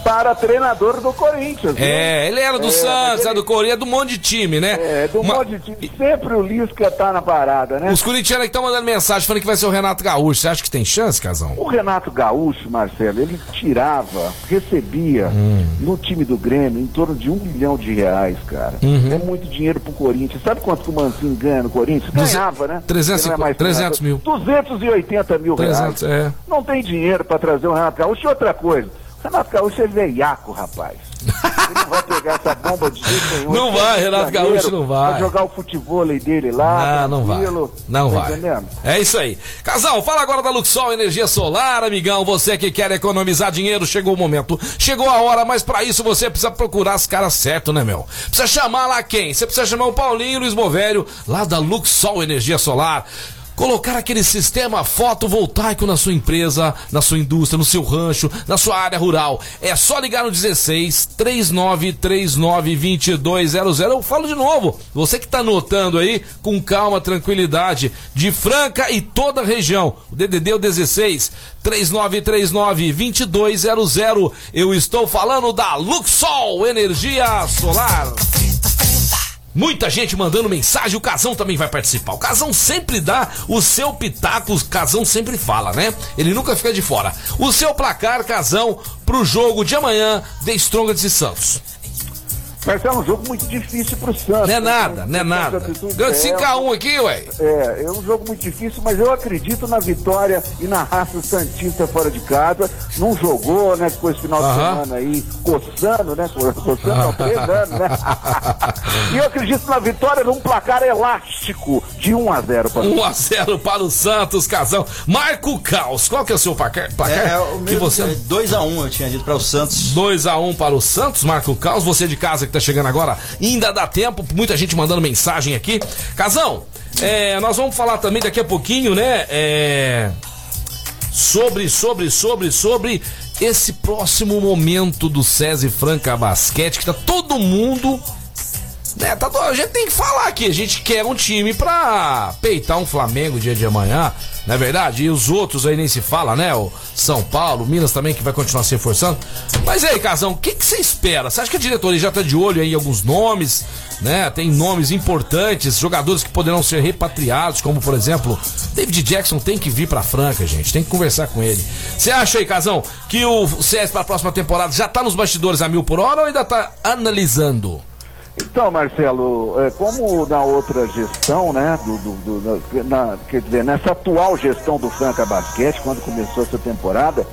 para treinador do Corinthians. É, ele era do é, Santos, é do Corinthians, é do monte de time, né? É, do Uma... monte de time. Sempre o Lisca tá na parada, né? Os corintianos estão mandando mensagem falando que vai ser o Renato Gaúcho. Você acha que tem chance, Casão? O Renato Gaúcho, Marcelo, ele tirava, recebia hum. no time do Grêmio em torno de um milhão de reais, cara. Uhum. É muito dinheiro pro Corinthians. Sabe quanto que o Mancini ganha no Corinthians? Ganhava, né? 300, é mais 300 mil. 280 mil 300, reais. É. Não tem dinheiro para trazer o Renato Gaúcho. E outra coisa, Renato Gaúcho é veiaco, rapaz. Ele não vai pegar essa bomba de jeito nenhum. Não vai, Renato Gaúcho não vai. Vai jogar o futebol dele lá. Não, não vai. Não tá vai. Entendendo? É isso aí. Casal, fala agora da Luxol Energia Solar, amigão. Você que quer economizar dinheiro, chegou o momento. Chegou a hora, mas para isso você precisa procurar as caras certas, né, meu? Precisa chamar lá quem? Você precisa chamar o Paulinho Luiz Movério, lá da Luxol Energia Solar colocar aquele sistema fotovoltaico na sua empresa, na sua indústria, no seu rancho, na sua área rural. É só ligar no 16 3939 2200. Eu falo de novo. Você que está anotando aí, com calma, tranquilidade, de Franca e toda a região. O DDD é o 16 3939 2200. Eu estou falando da Luxol Energia Solar. Muita gente mandando mensagem, o Casão também vai participar. O Casão sempre dá o seu pitaco, o Casão sempre fala, né? Ele nunca fica de fora. O seu placar, Casão, pro jogo de amanhã de Strongest e Santos. Mas é um jogo muito difícil pro Santos. Não é nada, não é nada. Ganhou 5x1 aqui, ué. É, é um jogo muito difícil, mas eu acredito na vitória e na raça Santista fora de casa. Não jogou, né? Ficou esse final uh -huh. de semana aí coçando, né? Coçando há três anos, né? e eu acredito na vitória num placar elástico de 1 x 0 para 1 x 0 para o Santos, Casão. Marco Caos, qual que é o seu placar? placar? É, é o que você 2 x 1 eu tinha dito para o Santos. 2 x 1 para o Santos, Marco Caos. Você de casa que tá chegando agora, ainda dá tempo, muita gente mandando mensagem aqui. Casão, é, nós vamos falar também daqui a pouquinho, né? É, sobre, sobre, sobre, sobre esse próximo momento do SESI Franca Basquete, que tá todo mundo. Né, tá, a gente tem que falar aqui, a gente quer um time pra peitar um Flamengo dia de amanhã, não é verdade? E os outros aí nem se fala, né? O São Paulo, Minas também, que vai continuar se reforçando. Mas aí, Casão, o que, você espera? Você acha que a diretoria já tá de olho aí em alguns nomes, né? Tem nomes importantes, jogadores que poderão ser repatriados, como por exemplo, David Jackson tem que vir pra Franca, gente, tem que conversar com ele. Você acha aí, Casão, que o CS para a próxima temporada já tá nos bastidores a mil por hora ou ainda tá analisando? Então, Marcelo, é, como na outra gestão, né, do, do, do na, quer dizer, nessa atual gestão do Franca Basquete, quando começou essa temporada,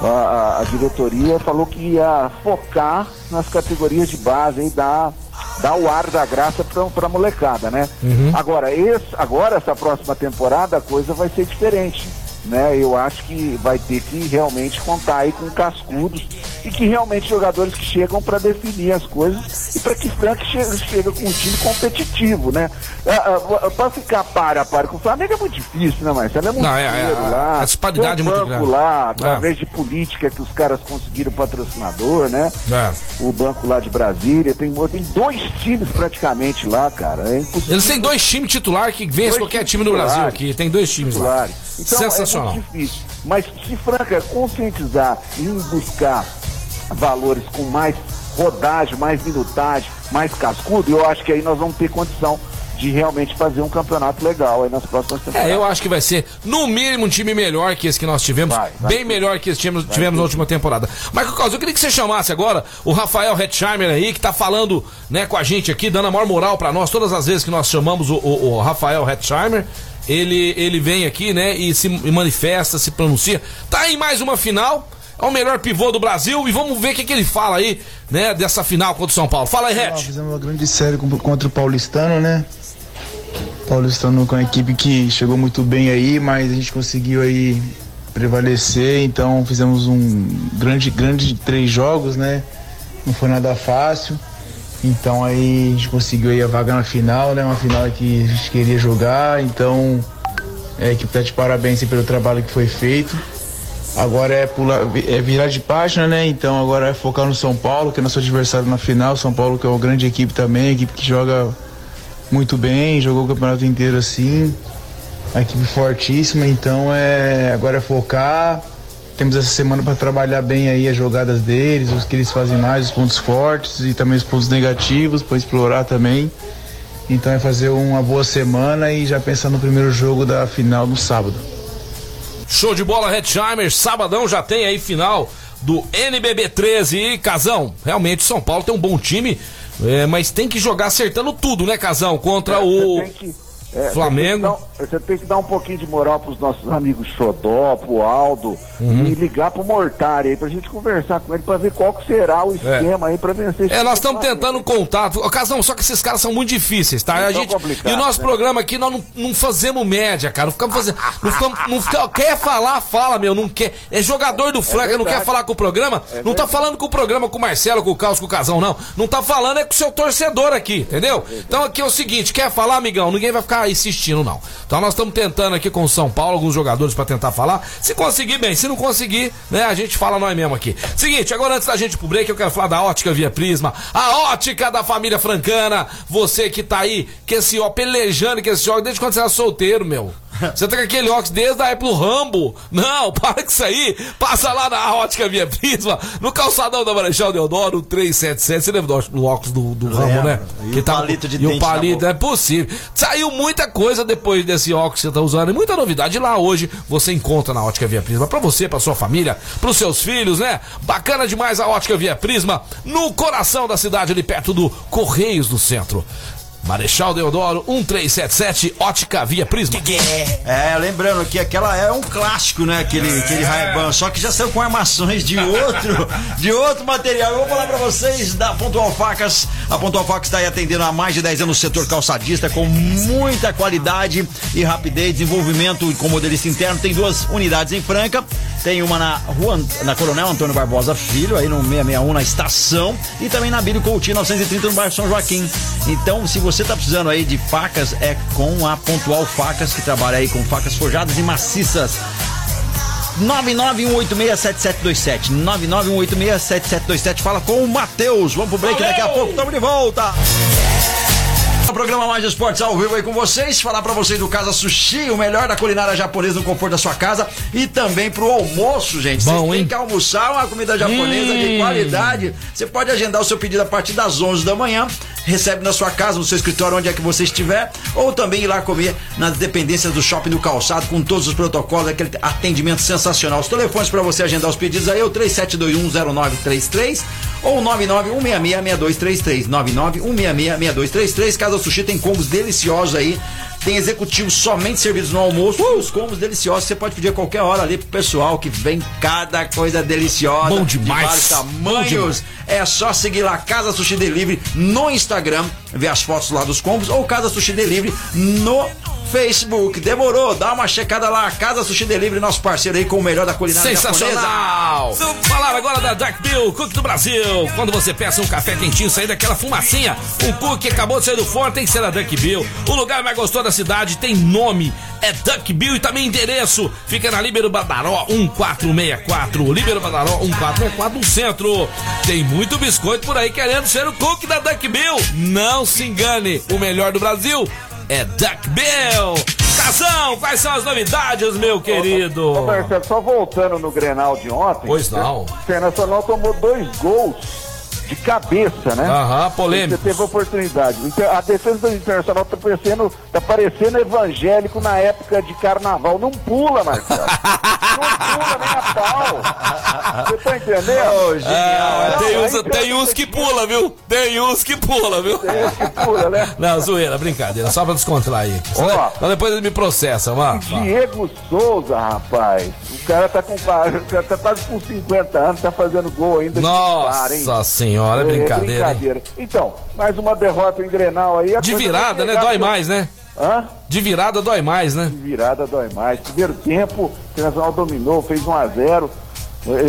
a, a, a diretoria falou que ia focar nas categorias de base e dar, dar o ar da graça para a molecada, né? Uhum. Agora, esse, agora, essa próxima temporada, a coisa vai ser diferente né? Eu acho que vai ter que realmente contar aí com cascudos e que realmente jogadores que chegam para definir as coisas e para que Frank chegue, chegue com um time competitivo, né? Ah, ah, ah, para ficar para a para com o Flamengo é muito difícil, né, Marcelo? É muito Não, é, é, lá. A disparidade é muito grande. lá, através é. de política que os caras conseguiram patrocinador, né? É. O banco lá de Brasília, tem, tem dois times praticamente lá, cara. É Eles têm dois times titular que vence qualquer time no Brasil aqui. Tem dois times titulares. lá. Então, Sensacional. É muito difícil. Mas se Franca conscientizar e buscar valores com mais rodagem, mais minutagem, mais cascudo, eu acho que aí nós vamos ter condição de realmente fazer um campeonato legal aí nas próximas temporadas. É, eu acho que vai ser, no mínimo, um time melhor que esse que nós tivemos. Vai, vai bem melhor que esse que tivemos, tivemos na última temporada. Marco Carlos, eu queria que você chamasse agora o Rafael Hetzheimer aí, que tá falando né, com a gente aqui, dando a maior moral para nós, todas as vezes que nós chamamos o, o, o Rafael Hetzheimer ele, ele vem aqui, né, e se manifesta, se pronuncia. Tá em mais uma final, é o melhor pivô do Brasil e vamos ver o que, que ele fala aí, né, dessa final contra o São Paulo. Fala aí, Red. Fizemos uma grande série contra o Paulistano, né? Paulistano com a equipe que chegou muito bem aí, mas a gente conseguiu aí prevalecer, então fizemos um grande, grande três jogos, né? Não foi nada fácil. Então aí a gente conseguiu aí a vaga na final, né? Uma final que a gente queria jogar, então é, equipe tá de parabéns pelo trabalho que foi feito. Agora é, pular, é virar de página, né? Então agora é focar no São Paulo, que é nosso adversário na final. São Paulo que é uma grande equipe também, equipe que joga muito bem, jogou o campeonato inteiro assim. A equipe fortíssima, então é agora é focar, temos essa semana para trabalhar bem aí as jogadas deles, os que eles fazem mais, os pontos fortes e também os pontos negativos, para explorar também. Então é fazer uma boa semana e já pensar no primeiro jogo da final no sábado. Show de bola, Hetzheimer. Sabadão já tem aí final do NBB 13. E Casão, realmente São Paulo tem um bom time, é, mas tem que jogar acertando tudo, né, Casão? Contra é, o. Tem que é, Flamengo. Você tem, que dar um pouquinho de moral pros nossos amigos Xodó, pro Aldo, uhum. e ligar pro Mortari aí pra gente conversar com ele pra ver qual que será o é. esquema é. aí pra vencer É, nós estamos tentando contato. Casão, só que esses caras são muito difíceis, tá? a gente, e o nosso né? programa aqui, nós não, não, fazemos média, cara. Não ficamos fazendo. Não ficamos, não ficamos, quer falar, fala, meu. Não quer. É jogador do é não quer falar com o programa. É não tá falando com o programa com o Marcelo, com o Carlos, com o Casão, não. Não tá falando é com o seu torcedor aqui, entendeu? Então aqui é o seguinte, quer falar, amigão? Ninguém vai ficar insistindo, não. Então nós estamos tentando aqui com o São Paulo, alguns jogadores para tentar falar. Se conseguir, bem. Se não conseguir, né, a gente fala nós mesmo aqui. Seguinte, agora antes da gente pro break, eu quero falar da ótica via Prisma. A ótica da família francana. Você que tá aí, que esse ó, pelejando, que esse jogo, desde quando você era solteiro, meu. Você tá com aquele óculos desde a época do Rambo. Não, para com isso aí. Passa lá na ótica Via Prisma, no calçadão da Marechal Deodoro, 377. Você lembra do, óculos do, do Rambo, né? E que o tá, palito de E o palito, é possível. Saiu muita coisa depois desse óculos que você tá usando. E muita novidade lá hoje você encontra na ótica Via Prisma. Pra você, pra sua família, pros seus filhos, né? Bacana demais a ótica Via Prisma, no coração da cidade, ali perto do Correios do Centro. Marechal Deodoro 1377, ótica via Prisma. É, lembrando que aquela é um clássico, né? Aquele, aquele Ray-Ban, só que já saiu com armações de outro, de outro material. Eu vou falar pra vocês da Pontual Facas. A Pontual Facas está aí atendendo há mais de 10 anos no setor calçadista, com muita qualidade e rapidez, desenvolvimento com modelista interno. Tem duas unidades em Franca, tem uma na rua, na Coronel Antônio Barbosa Filho, aí no 661 na estação, e também na Bílio Coutinho 930 no bairro São Joaquim. Então, se você você tá precisando aí de facas, é com a Pontual Facas, que trabalha aí com facas forjadas e maciças. 991867727 991867727 Fala com o Matheus. Vamos pro break Valeu! daqui a pouco. Tamo de volta. O programa Mais Esportes ao vivo aí com vocês. Falar para vocês do Casa Sushi, o melhor da culinária japonesa no conforto da sua casa. E também pro almoço, gente. Bom, tem que almoçar uma comida japonesa hum. de qualidade. Você pode agendar o seu pedido a partir das 11 da manhã. Recebe na sua casa, no seu escritório, onde é que você estiver. Ou também ir lá comer nas dependências do shopping do calçado, com todos os protocolos, aquele atendimento sensacional. Os telefones para você agendar os pedidos aí é o 37210933 ou 991666233. 991666233. Casa Sushi tem combos deliciosos aí. Tem executivos somente servidos no almoço. Uh! Os combos deliciosos você pode pedir a qualquer hora ali pro pessoal que vem cada coisa deliciosa. Bom demais. De vários tamanhos. É só seguir lá Casa Sushi Delivery no Instagram, ver as fotos lá dos combos ou Casa Sushi Delivery no Facebook. Demorou? Dá uma checada lá. Casa Sushi Delivery, nosso parceiro aí com o melhor da culinária Sensacional! Vamos falar agora da Dark Bill, Cook do Brasil. Quando você peça um café quentinho, sair daquela fumacinha, um cookie acabou de sair do forno, tem que ser da Dark Bill. O lugar mais gostoso da cidade tem nome, é Duck Bill e também endereço. Fica na Líbero Badaró 1464. Líbero Badaró 1464 no centro. Tem muito biscoito por aí querendo ser o cookie da Duck Bill. Não se engane, o melhor do Brasil é Duck Bill. Casão, quais são as novidades, meu querido? Ô, Marcelo, só voltando no Grenal de ontem. Pois não. O Internacional tomou dois gols de cabeça, né? Aham, polêmico. Você teve oportunidade. A defesa do Internacional tá parecendo, tá parecendo evangélico na época de carnaval. Não pula, Marcelo. não pula nem a pau. Você tá entendendo? Oh, genial. Ah, tem uns, tem uns que pula, viu? Tem uns que pula, viu? Tem uns que pula, né? Não, zoeira, brincadeira. Só pra descontrair. Ó, Então depois ele me processa, mano. Diego Souza, rapaz. O cara tá com, o cara tá quase com 50 anos, tá fazendo gol ainda. Nossa senhora senhora, é brincadeira. É brincadeira. Então, mais uma derrota em Grenal aí. De virada, né? Dói mais, né? Hã? De virada dói mais, né? De virada dói mais. Primeiro tempo, o Internacional dominou, fez 1 a 0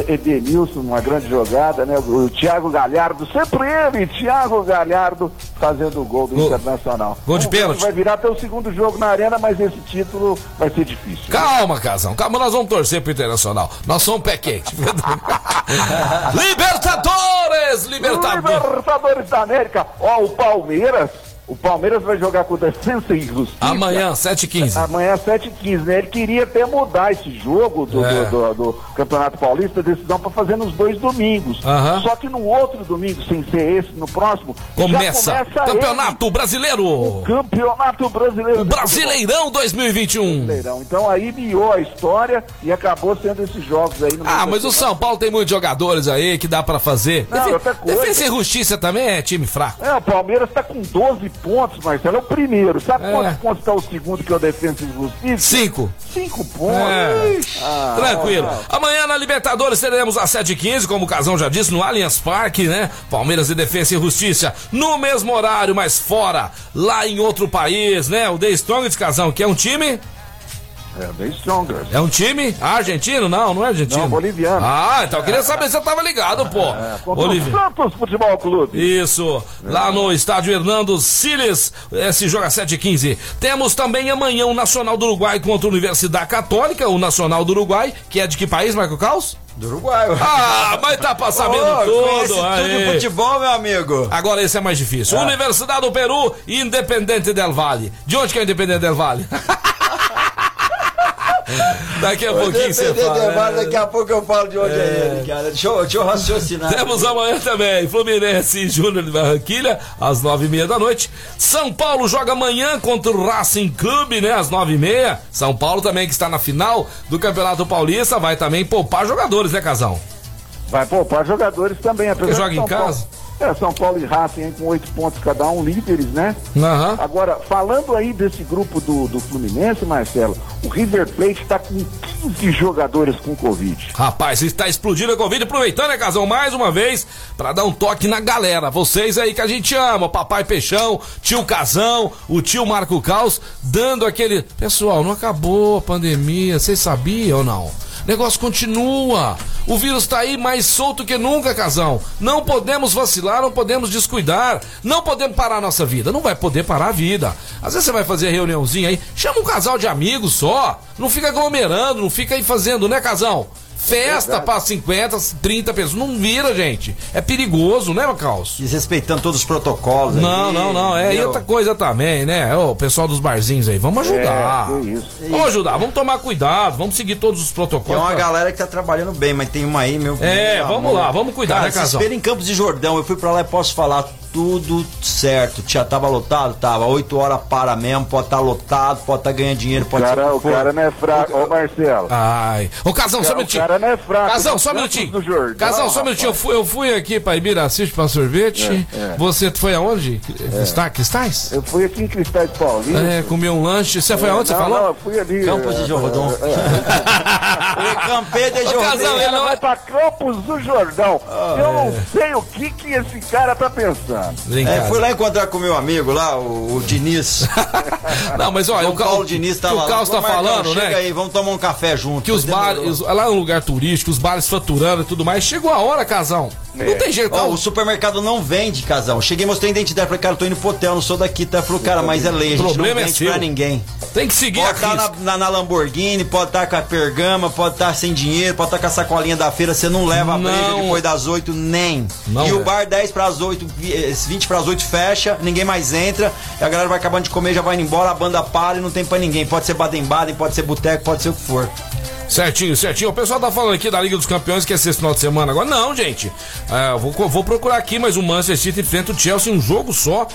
Edenilson, uma grande jogada, né? O Thiago Galhardo, sempre ele, Thiago Galhardo, fazendo o gol do gol, Internacional. Gol de pênalti. Vai virar até o segundo jogo na arena, mas esse título vai ser difícil. Calma, Casão, calma, nós vamos torcer pro Internacional. Nós somos pé quente. Libertadores! Libertadores! Libertadores da América. Ó, o Palmeiras o Palmeiras vai jogar com o Defensa e Justiça. Amanhã, 7h15. Amanhã, 7h15, né? Ele queria até mudar esse jogo do, é. do, do, do Campeonato Paulista, decisão para fazer nos dois domingos. Só que no outro domingo, sem ser esse, no próximo, começa, começa Campeonato ele, Brasileiro. O Campeonato Brasileiro. O Brasileirão 2021. Brasileirão. Então aí miou a história e acabou sendo esses jogos aí. ah, mas o São Paulo tem muitos jogadores aí que dá para fazer. Não, outra coisa. Defesa e Justiça também é time fraco. É, o Palmeiras tá com 12 pontos, Marcelo, é o primeiro. Sabe é. quantos pontos está o segundo, que é o Defensa e Justiça? Cinco. Cinco pontos. É. Ah, Tranquilo. Amanhã na Libertadores teremos às 7h15, como o Casão já disse, no Allianz Parque, né? Palmeiras e Defensa e Justiça. No mesmo horário, mas fora, lá em outro país, né? O The Strongest, Casão, que é um time é, bem Strongers. É um time argentino? Não, não é argentino. Não, boliviano. Ah, então eu queria saber se você tava ligado, pô. É, Bolivia. Santos Futebol Clube. Isso, lá no estádio Hernando Siles, esse joga 7 15 Temos também amanhã o Nacional do Uruguai contra a Universidade Católica, o Nacional do Uruguai, que é de que país, Marco Caos? Do Uruguai. Ah, mas tá pra sabendo oh, tudo. Tudo de futebol, meu amigo. Agora esse é mais difícil. É. Universidade do Peru, Independente del Valle. De onde que é Independente del Valle? Daqui a pouquinho você fala. Demais, daqui a pouco eu falo de onde é, é ele, cara. Deixa eu, deixa eu raciocinar. Temos amanhã também Fluminense e Júnior de Barranquilha, às nove e meia da noite. São Paulo joga amanhã contra o Racing Clube, né? Às nove e meia. São Paulo também que está na final do Campeonato Paulista vai também poupar jogadores, né, Casão? Vai poupar jogadores também. Porque joga em casa? É, São Paulo e Racing com oito pontos cada um, líderes, né? Uhum. Agora, falando aí desse grupo do, do Fluminense, Marcelo, o River Plate está com 15 jogadores com Covid. Rapaz, está explodindo a Covid, aproveitando, né, Casão, mais uma vez, para dar um toque na galera. Vocês aí que a gente ama, papai Peixão, tio Casão, o tio Marco Caos, dando aquele. Pessoal, não acabou a pandemia, vocês sabiam ou não? O negócio continua. O vírus está aí mais solto que nunca, casão. Não podemos vacilar, não podemos descuidar. Não podemos parar a nossa vida. Não vai poder parar a vida. Às vezes você vai fazer reuniãozinha aí, chama um casal de amigos só. Não fica aglomerando, não fica aí fazendo, né, casão? Festa para 50, 30 pessoas. Não vira, gente. É perigoso, né, Macaus? Desrespeitando todos os protocolos. Não, aí, não, não. É, e outra coisa também, né? O pessoal dos barzinhos aí, vamos ajudar. É, isso. Vamos ajudar, vamos tomar cuidado, vamos seguir todos os protocolos. Tem uma galera que tá trabalhando bem, mas tem uma aí, meu. É, meu vamos amor. lá, vamos cuidar, Cara, né, casal? Em Campos de Jordão, eu fui para lá e posso falar tudo certo. Já tava lotado? Tava. 8 horas para mesmo, pode estar tá lotado, pode estar tá ganhando dinheiro, pode cara, ser. O, o cara não é fraco, ô Marcelo. Ai. Ô, Casão, só um minutinho. O cara não é fraco. Casão, só um minutinho. Casão, só um minutinho. Eu fui, eu fui aqui pra Ibiracite pra sorvete. É, é. Você foi aonde? É. Está, Cristais? Eu fui aqui em Cristais Paulista. É, comi um lanche. Você foi aonde? Você não, falou? Não, eu fui ali. Campos de é, Jordão. É, é. Campê de Jordão. Casão, ele vai pra Campos do Jordão. Ah, eu não sei o que que esse cara tá pensando. É, fui lá encontrar com meu amigo lá, o, o Diniz. não, mas olha, o Paulo Diniz tá lá. O Carlos tá falando, né? Chega aí, vamos tomar um café junto. Que os bares, lá é um lugar turístico, os bares faturando e tudo mais. Chegou a hora, casal. É. Não tem jeito. Oh, o supermercado não vende, casal. Cheguei, mostrei a identidade. Falei, cara, eu tô indo pro hotel, não sou daqui. Tá? Falei, cara, mas é lei. A gente problema não é vende é pra ninguém. Tem que seguir Pode estar tá na, na, na, Lamborghini, pode estar tá com a pergama, pode estar tá sem dinheiro, pode estar tá com a sacolinha da feira. Você não leva não. a breja depois das 8, nem. Não e é. o bar 10 pras 8, 20 pras 8 fecha, ninguém mais entra. E a galera vai acabando de comer, já vai indo embora, a banda para e não tem pra ninguém. Pode ser Baden-Baden, pode ser boteco, pode ser o que for. Certinho, certinho. O pessoal tá falando aqui da Liga dos Campeões que é esse final de semana agora. Não, gente. É, vou, vou procurar aqui, mas o Manchester City enfrenta o Chelsea um jogo só.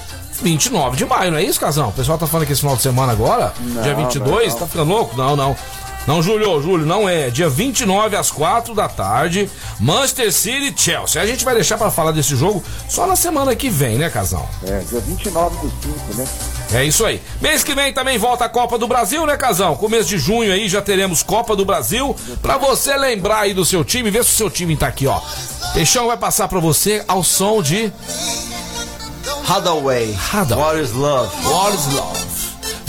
29 de maio, não é isso, Casão? O pessoal tá falando que esse final de semana agora, não, dia 22, não, não. tá ficando louco? Não, não. Não, Júlio, Júlio, não é. Dia 29 às 4 da tarde, Manchester City Chelsea. A gente vai deixar para falar desse jogo só na semana que vem, né, Casão? É, dia 29 do 5, né? É isso aí. Mês que vem também volta a Copa do Brasil, né, Casão? Começo de junho aí já teremos Copa do Brasil. Pra você lembrar aí do seu time, ver se o seu time tá aqui, ó. Peixão vai passar pra você ao som de. Hadaway. Hadaway. What is love? What is love?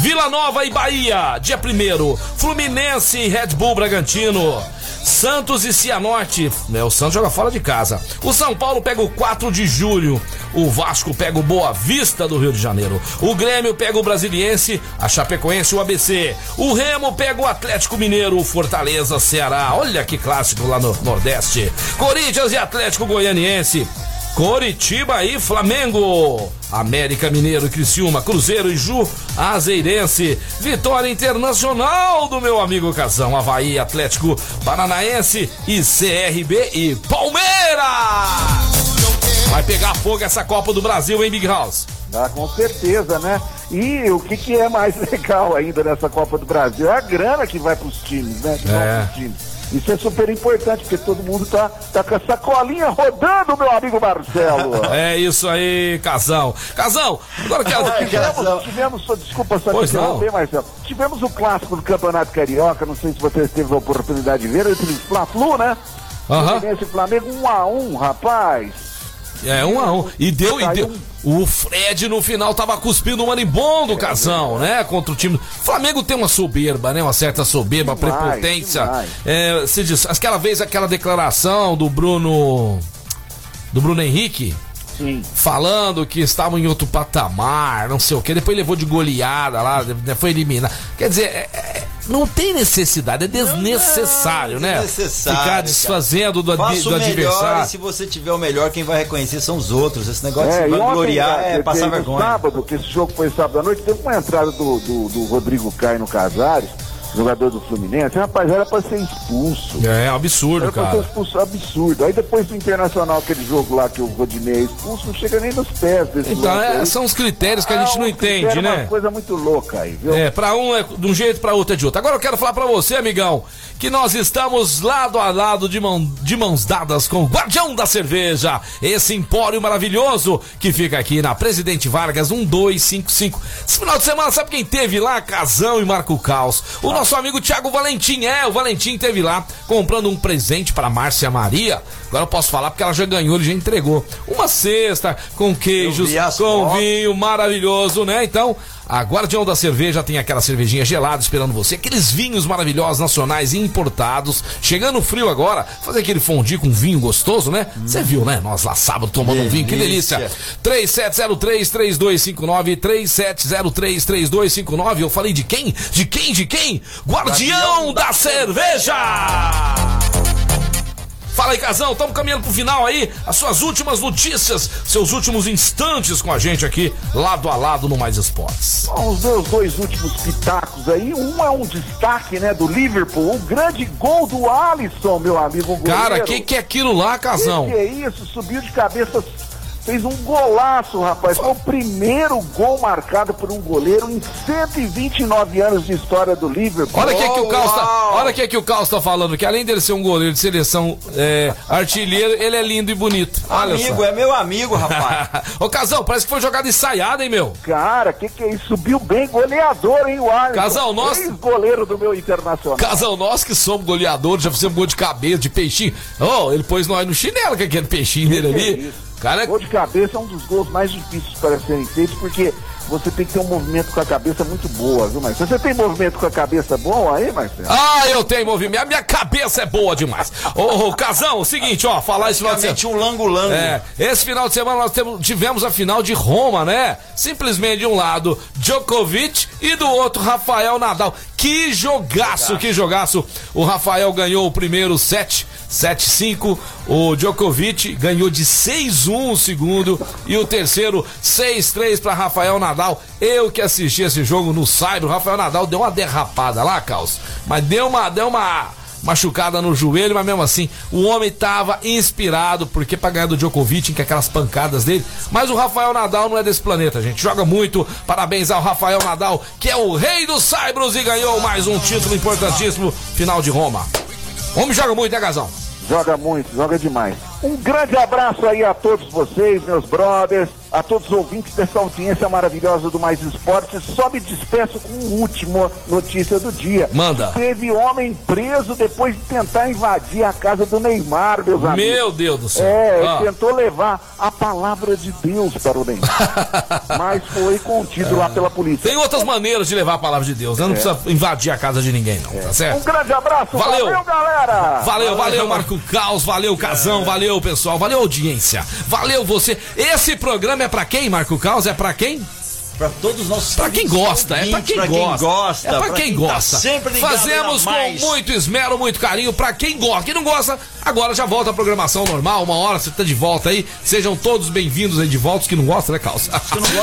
Vila Nova e Bahia, dia 1 Fluminense e Red Bull Bragantino. Santos e Cianorte, né? O Santos joga fora de casa. O São Paulo pega o 4 de julho. O Vasco pega o Boa Vista do Rio de Janeiro. O Grêmio pega o Brasiliense, a Chapecoense o ABC. O Remo pega o Atlético Mineiro, o Fortaleza, Ceará. Olha que clássico lá no Nordeste. Corinthians e Atlético Goianiense. Coritiba e Flamengo. América Mineiro, Criciúma, Cruzeiro e Ju, Azeirense. Vitória Internacional do meu amigo Casão. Havaí, Atlético Paranaense e CRB e Palmeiras. Vai pegar fogo essa Copa do Brasil, hein, Big House? Ah, com certeza, né? E o que, que é mais legal ainda nessa Copa do Brasil é a grana que vai para os times, né? Que é. Isso é super importante, porque todo mundo tá, tá com essa colinha rodando, meu amigo Marcelo. é isso aí, Casão. Casão, agora que é, tivemos, tivemos, desculpa só te interromper, Marcelo. Tivemos o clássico do Campeonato Carioca, não sei se você teve a oportunidade de ver, entre o Fla-Flu, né? Uhum. Flamengo 1 um a 1 um, rapaz. É, um a um. E deu, e deu. O Fred no final tava cuspindo um marimbondo, casão, né? Contra o time. O Flamengo tem uma soberba, né? Uma certa soberba, demais, prepotência. Demais. É, se diz, aquela vez, aquela declaração do Bruno. Do Bruno Henrique. Sim. Falando que estavam em outro patamar, não sei o que. Depois levou de goleada lá, foi eliminado. Quer dizer, é, é não tem necessidade, é desnecessário, não, não, né? Desnecessário, Ficar desfazendo do, Faça do adversário. E se você tiver o melhor, quem vai reconhecer são os outros. Esse negócio é, de gloriar é passar vergonha. sábado, que esse jogo foi sábado à noite, teve uma entrada do, do, do Rodrigo Caio no Casares. Jogador do Fluminense, rapaz, era pra ser expulso. É, absurdo, era cara. Pra ser expulso, absurdo. Aí depois do Internacional, aquele jogo lá que o Rodinei é expulso, não chega nem nos pés desse Então, é, são os critérios que a gente ah, não entende, é né? É uma coisa muito louca aí, viu? É, pra um é de um jeito, pra outro é de outro. Agora eu quero falar pra você, amigão, que nós estamos lado a lado de, mão, de mãos dadas com o Guardião da Cerveja, esse empório maravilhoso que fica aqui na Presidente Vargas 1255. Esse final de semana, sabe quem teve lá? Casão e Marco Caos. O nosso amigo Thiago Valentim, é, o Valentim teve lá comprando um presente para Márcia Maria. Agora eu posso falar porque ela já ganhou, ele já entregou. Uma cesta com queijos, com vinho maravilhoso, né? Então, a Guardião da Cerveja tem aquela cervejinha gelada esperando você, aqueles vinhos maravilhosos nacionais e importados. Chegando frio agora, fazer aquele fondue com vinho gostoso, né? Você hum. viu, né? Nós lá sábado tomando delícia. um vinho, que delícia. 3703-3259, 3703-3259. Eu falei de quem? De quem? De quem? Guardião, Guardião da, da Cerveja! Fala aí, Casão, estamos caminhando pro final aí. As suas últimas notícias, seus últimos instantes com a gente aqui, lado a lado no Mais Esportes. Bom, os meus dois últimos pitacos aí, um é um destaque, né, do Liverpool, o grande gol do Alisson, meu amigo. Cara, que que é aquilo lá, Casão? Que, que é isso? Subiu de cabeça fez um golaço, rapaz. Foi o primeiro gol marcado por um goleiro em 129 anos de história do Liverpool. Olha o que, que o Carlos tá, olha que, que o Carlos tá falando, que além dele ser um goleiro de seleção é, artilheiro, ele é lindo e bonito. Olha amigo, só. é meu amigo, rapaz. Ô, Casão, parece que foi jogada ensaiada, hein, meu? Cara, que que é isso? Subiu bem, goleador, hein, o Alisson. Casal, nós... goleiro do meu Internacional. Casal, nós que somos goleadores, já fizemos gol de cabeça, de peixinho. Oh, ele pôs nós no chinelo, que é aquele peixinho que dele que ali. Cara... Gol de cabeça é um dos gols mais difíceis para serem feitos, porque você tem que ter um movimento com a cabeça muito boa, viu, Marcelo? Você tem movimento com a cabeça bom aí, Marcelo? Ah, eu tenho movimento. A minha cabeça é boa demais. Ô, ô Casão, o seguinte, ó, falar esse final de semana. um lango-lango. É, esse final de semana nós temos, tivemos a final de Roma, né? Simplesmente de um lado, Djokovic e do outro, Rafael Nadal. Que jogaço, que jogaço. O Rafael ganhou o primeiro set 7-5. O Djokovic ganhou de 6-1 o segundo. E o terceiro, 6-3 para Rafael Nadal. Eu que assisti esse jogo no Cyber, o Rafael Nadal deu uma derrapada lá, Caos. Mas deu uma, deu uma machucada no joelho, mas mesmo assim, o homem tava inspirado, porque pra ganhar do Djokovic, que é aquelas pancadas dele. Mas o Rafael Nadal não é desse planeta, gente. Joga muito. Parabéns ao Rafael Nadal, que é o rei dos Saibros e ganhou mais um título importantíssimo, final de Roma. Homem joga muito, né, Gazão? Joga muito, joga demais. Um grande abraço aí a todos vocês, meus brothers a todos os ouvintes dessa audiência maravilhosa do Mais Esporte. Só me despeço com a última notícia do dia. Manda. Teve homem preso depois de tentar invadir a casa do Neymar, meus amigos. Meu Deus do céu. É, ah. tentou levar a palavra de Deus para o Neymar. mas foi contido é. lá pela polícia. Tem outras maneiras de levar a palavra de Deus, né? Não é. precisa invadir a casa de ninguém, não, é. tá certo? Um grande abraço. Valeu, valeu galera. Valeu, valeu, Marco Caos. Valeu, Casão. Valeu, pessoal. Valeu, audiência. Valeu, você. Esse programa é pra quem, Marco Caos? É pra quem? Pra todos os nossos Pra quem gosta, é pra quem, quem gosta. É pra, pra quem, quem, tá gosta. Tá sempre Fazemos com muito esmero, muito carinho pra quem gosta. Quem não gosta, agora já volta a programação normal, uma hora você tá de volta aí. Sejam todos bem-vindos aí de volta, os que não gostam, né, Calça?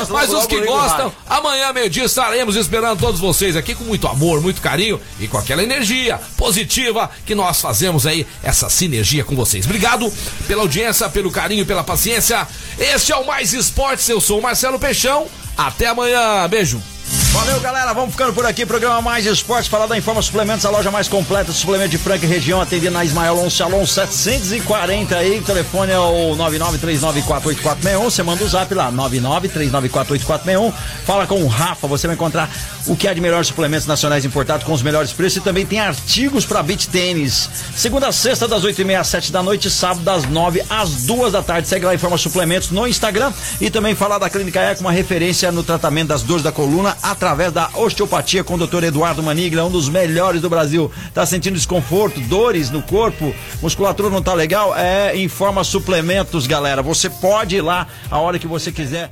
Mas os que gostam, amanhã, meio-dia, estaremos esperando todos vocês aqui com muito amor, muito carinho e com aquela energia positiva que nós fazemos aí, essa sinergia com vocês. Obrigado pela audiência, pelo carinho, pela paciência. Este é o Mais Esportes, eu sou o Marcelo Peixão. Até amanhã. Beijo. Valeu, galera. Vamos ficando por aqui. Programa Mais Esportes. Falar da Informa Suplementos, a loja mais completa de suplemento de Franca região. Atendendo na Ismael Alonso Alonso 740 aí. O telefone é o 99394841. Você manda o zap lá, 99394841. Fala com o Rafa. Você vai encontrar o que há de melhores suplementos nacionais importados com os melhores preços. E também tem artigos para beach tênis. Segunda a sexta, das 8h30 às 7 da noite. Sábado, das 9 às 2 da tarde. Segue lá Informa Suplementos no Instagram. E também falar da Clínica Eco, uma referência no tratamento das dores da coluna através da osteopatia com o Dr. Eduardo Manigla, um dos melhores do Brasil. Tá sentindo desconforto, dores no corpo, musculatura não tá legal? É, informa suplementos, galera. Você pode ir lá a hora que você quiser